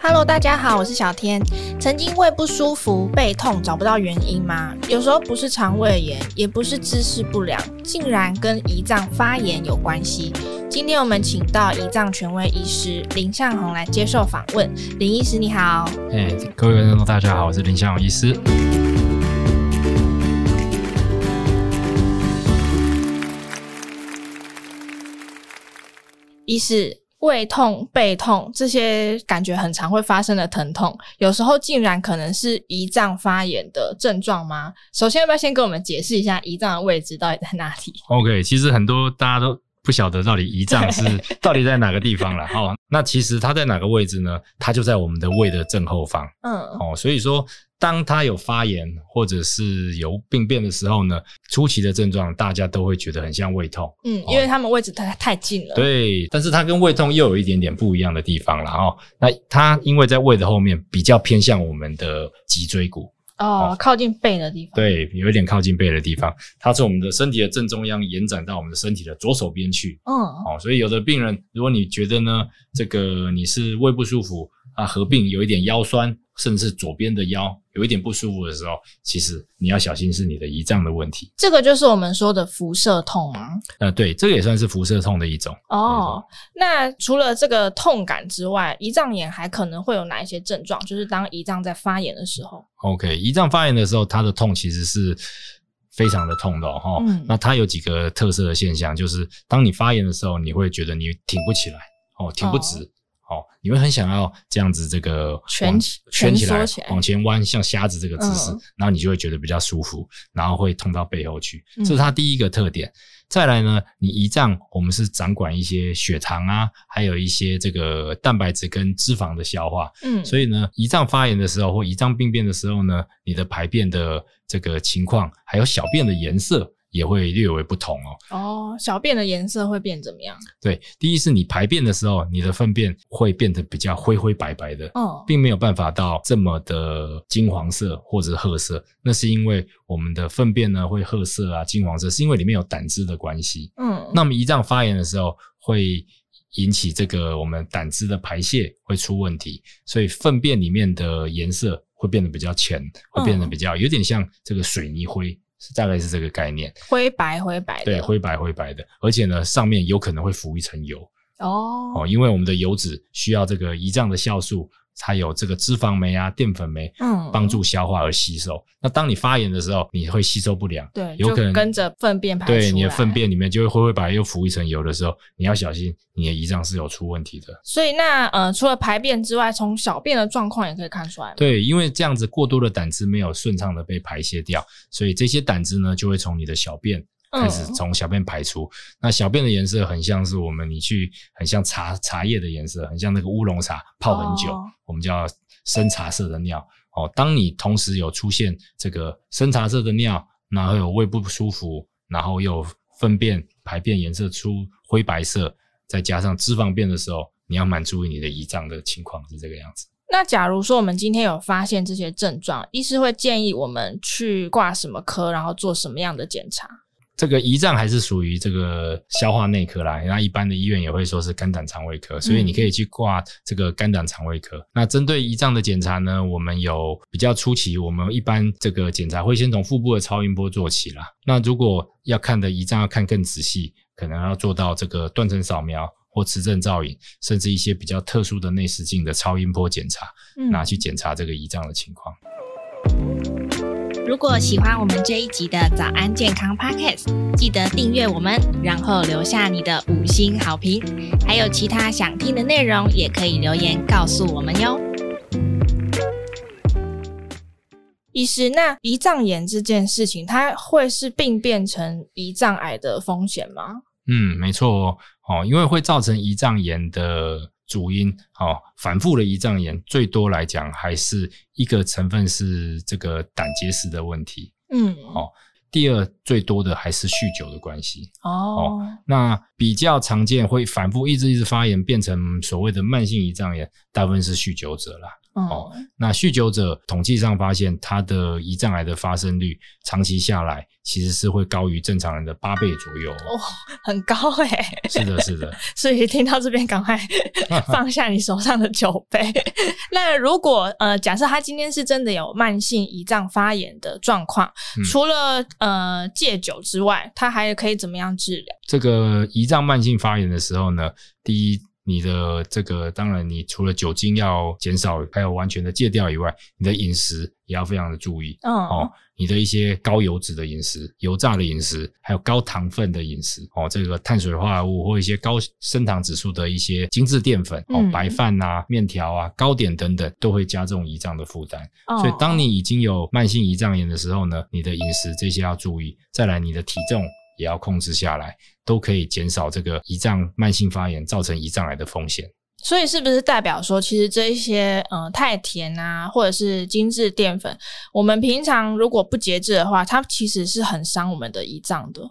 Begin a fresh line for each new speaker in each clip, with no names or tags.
Hello，大家好，我是小天。曾经胃不舒服、背痛找不到原因吗？有时候不是肠胃炎，也不是姿势不良，竟然跟胰脏发炎有关系。今天我们请到胰脏权威医师林向红来接受访问。林医师你好，
哎，各位观众大家好，我是林向红医师。
医师。胃痛、背痛这些感觉很常会发生的疼痛，有时候竟然可能是胰脏发炎的症状吗？首先，要不要先跟我们解释一下胰脏的位置到底在哪里
？OK，其实很多大家都不晓得到底胰脏是到底在哪个地方了。哦，那其实它在哪个位置呢？它就在我们的胃的正后方。嗯，哦，所以说。当它有发炎或者是有病变的时候呢，初期的症状大家都会觉得很像胃痛，
嗯，因为他们位置太太近了。
对，但是它跟胃痛又有一点点不一样的地方了哦。那它因为在胃的后面，比较偏向我们的脊椎骨
哦，靠近背的地方。
对，有一点靠近背的地方，它从我们的身体的正中央延展到我们的身体的左手边去。嗯，哦，所以有的病人，如果你觉得呢，这个你是胃不舒服啊，合并有一点腰酸。甚至左边的腰有一点不舒服的时候，其实你要小心是你的胰脏的问题。
这个就是我们说的辐射痛吗？
呃，对，这个也算是辐射痛的一种。
哦，那除了这个痛感之外，胰脏炎还可能会有哪一些症状？就是当胰脏在发炎的时候。
OK，胰脏发炎的时候，它的痛其实是非常的痛的哈、哦。嗯。那它有几个特色的现象，就是当你发炎的时候，你会觉得你挺不起来，哦，挺不直。哦哦，你会很想要这样子，这个
蜷
蜷起来，往前弯，像瞎子这个姿势，嗯，然后你就会觉得比较舒服，然后会痛到背后去，这是它第一个特点。嗯、再来呢，你胰脏我们是掌管一些血糖啊，还有一些这个蛋白质跟脂肪的消化，嗯，所以呢，胰脏发炎的时候或胰脏病变的时候呢，你的排便的这个情况，还有小便的颜色。也会略微不同哦。
哦，小便的颜色会变怎么样？
对，第一是你排便的时候，你的粪便会变得比较灰灰白白的，哦，并没有办法到这么的金黄色或者褐色。那是因为我们的粪便呢会褐色啊、金黄色，是因为里面有胆汁的关系。嗯，那么胰脏发炎的时候，会引起这个我们胆汁的排泄会出问题，所以粪便里面的颜色会变得比较浅，会变得比较有点像这个水泥灰。是大概是这个概念，
灰白灰白的，
对，灰白灰白的，而且呢，上面有可能会浮一层油。哦。哦，因为我们的油脂需要这个胰脏的酵素。它有这个脂肪酶啊、淀粉酶，嗯，帮助消化而吸收。嗯。那当你发炎的时候，你会吸收不良，对，有可能
跟着粪便排出来。
对，你的粪便里面就会灰灰白又浮一层油的时候，你要小心，你的胰脏是有出问题的。
所以那呃，除了排便之外，从小便的状况也可以看出来。
对，因为这样子过多的胆汁没有顺畅的被排泄掉，所以这些胆汁呢就会从你的小便。开始从小便排出，嗯，那小便的颜色很像是我们你去很像茶茶叶的颜色，很像那个乌龙茶泡很久，哦，我们叫深茶色的尿。哦，当你同时有出现这个深茶色的尿，然后有胃不舒服，然后又粪便排便颜色出灰白色，再加上脂肪便的时候，你要蛮注意你的胰脏的情况是这个样子。
那假如说我们今天有发现这些症状，医师会建议我们去挂什么科，然后做什么样的检查？
这个胰脏还是属于这个消化内科啦，那一般的医院也会说是肝胆肠胃科，所以你可以去挂这个肝胆肠胃科。嗯。那针对胰脏的检查呢，我们有比较初期，我们一般这个检查会先从腹部的超音波做起啦。那如果要看的胰脏要看更仔细，可能要做到这个断层扫描或磁振造影，甚至一些比较特殊的内视镜的超音波检查，拿去检查这个胰脏的情况。
嗯如果喜欢我们这一集的早安健康 Podcast，记得订阅我们，然后留下你的五星好评。还有其他想听的内容，也可以留言告诉我们哟。医师，那胰脏炎这件事情，它会是病变成胰脏癌的风险吗？
嗯，没错哦，哦，因为会造成胰脏炎的。主因哦，反复的胰脏炎最多来讲还是一个成分是这个胆结石的问题，嗯，哦，第二最多的还是酗酒的关系，哦，哦，那比较常见会反复一直一直发炎变成所谓的慢性胰脏炎，大部分是酗酒者啦，哦，那酗酒者统计上发现，他的胰脏癌的发生率长期下来其实是会高于正常人的八倍左右。
哦，很高诶、欸、
是的，是的。
所以听到这边，赶快 放下你手上的酒杯。那如果呃，假设他今天是真的有慢性胰脏发炎的状况，嗯、除了呃戒酒之外，他还可以怎么样治疗？
这个胰脏慢性发炎的时候呢，第一。你的这个当然，你除了酒精要减少，还有完全的戒掉以外，你的饮食也要非常的注意。嗯、哦，你的一些高油脂的饮食、油炸的饮食，还有高糖分的饮食，哦，这个碳水化合物或一些高升糖指数的一些精致淀粉，哦，白饭啊、面条啊、糕点等等，都会加重胰脏的负担。哦、所以，当你已经有慢性胰脏炎的时候呢，你的饮食这些要注意。再来，你的体重。也要控制下来，都可以减少这个胰脏慢性发炎造成胰脏癌的风险。
所以，是不是代表说，其实这一些呃太甜啊，或者是精致淀粉，我们平常如果不节制的话，它其实是很伤我们的胰脏的。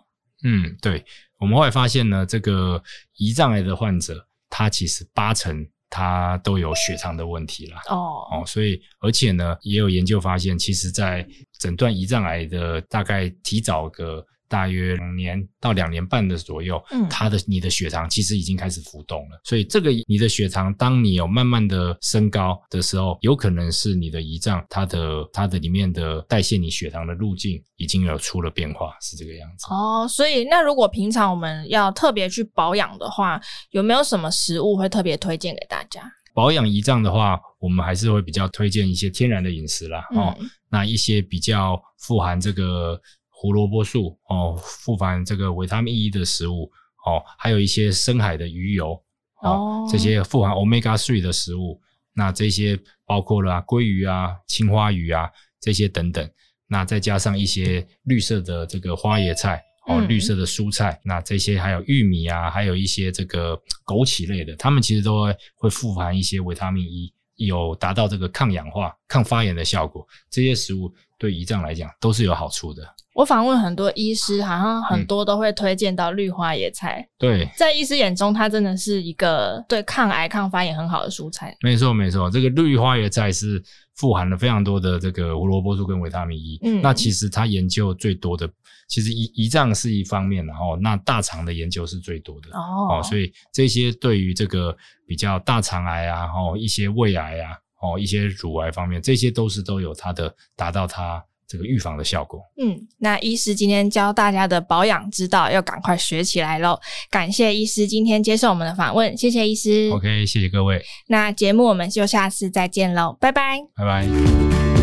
嗯，对。我们后来发现呢，这个胰脏癌的患者，他其实八成他都有血糖的问题啦。哦哦，所以而且呢，也有研究发现，其实在诊断胰脏癌的大概提早个。大约两年到两年半的左右，嗯，它的你的血糖其实已经开始浮动了，所以这个你的血糖，当你有慢慢的升高的时候，有可能是你的胰脏它的它的里面的代谢你血糖的路径已经有出了变化，是这个样子。
哦，所以那如果平常我们要特别去保养的话，有没有什么食物会特别推荐给大家？
保养胰脏的话，我们还是会比较推荐一些天然的饮食啦，嗯、哦，那一些比较富含这个。胡萝卜素哦，富含这个维他命 E 的食物哦，还有一些深海的鱼油哦，这些富含 Omega three 的食物，那这些包括了鲑鱼啊、青花鱼啊这些等等，那再加上一些绿色的这个花椰菜哦，绿色的蔬菜，那这些还有玉米啊，还有一些这个枸杞类的，它们其实都会会富含一些维他命 E，有达到这个抗氧化、抗发炎的效果。这些食物对胰脏来讲都是有好处的。
我访问很多医师，好像很多都会推荐到绿花野菜。
嗯、对，
在医师眼中，它真的是一个对抗癌、抗发炎很好的蔬菜。
没错，没错，这个绿花野菜是富含了非常多的这个胡萝卜素跟维他命 E。嗯，那其实它研究最多的，其实胰胰脏是一方面，然后那大肠的研究是最多的哦，哦。所以这些对于这个比较大肠癌啊，哦一些胃癌啊，哦一些乳癌方面，这些都是都有它的达到它。这个预防的效果。
嗯，那医师今天教大家的保养之道，要赶快学起来喽！感谢医师今天接受我们的访问，谢谢医师。
OK，谢谢各位。
那节目我们就下次再见喽，拜拜，
拜拜。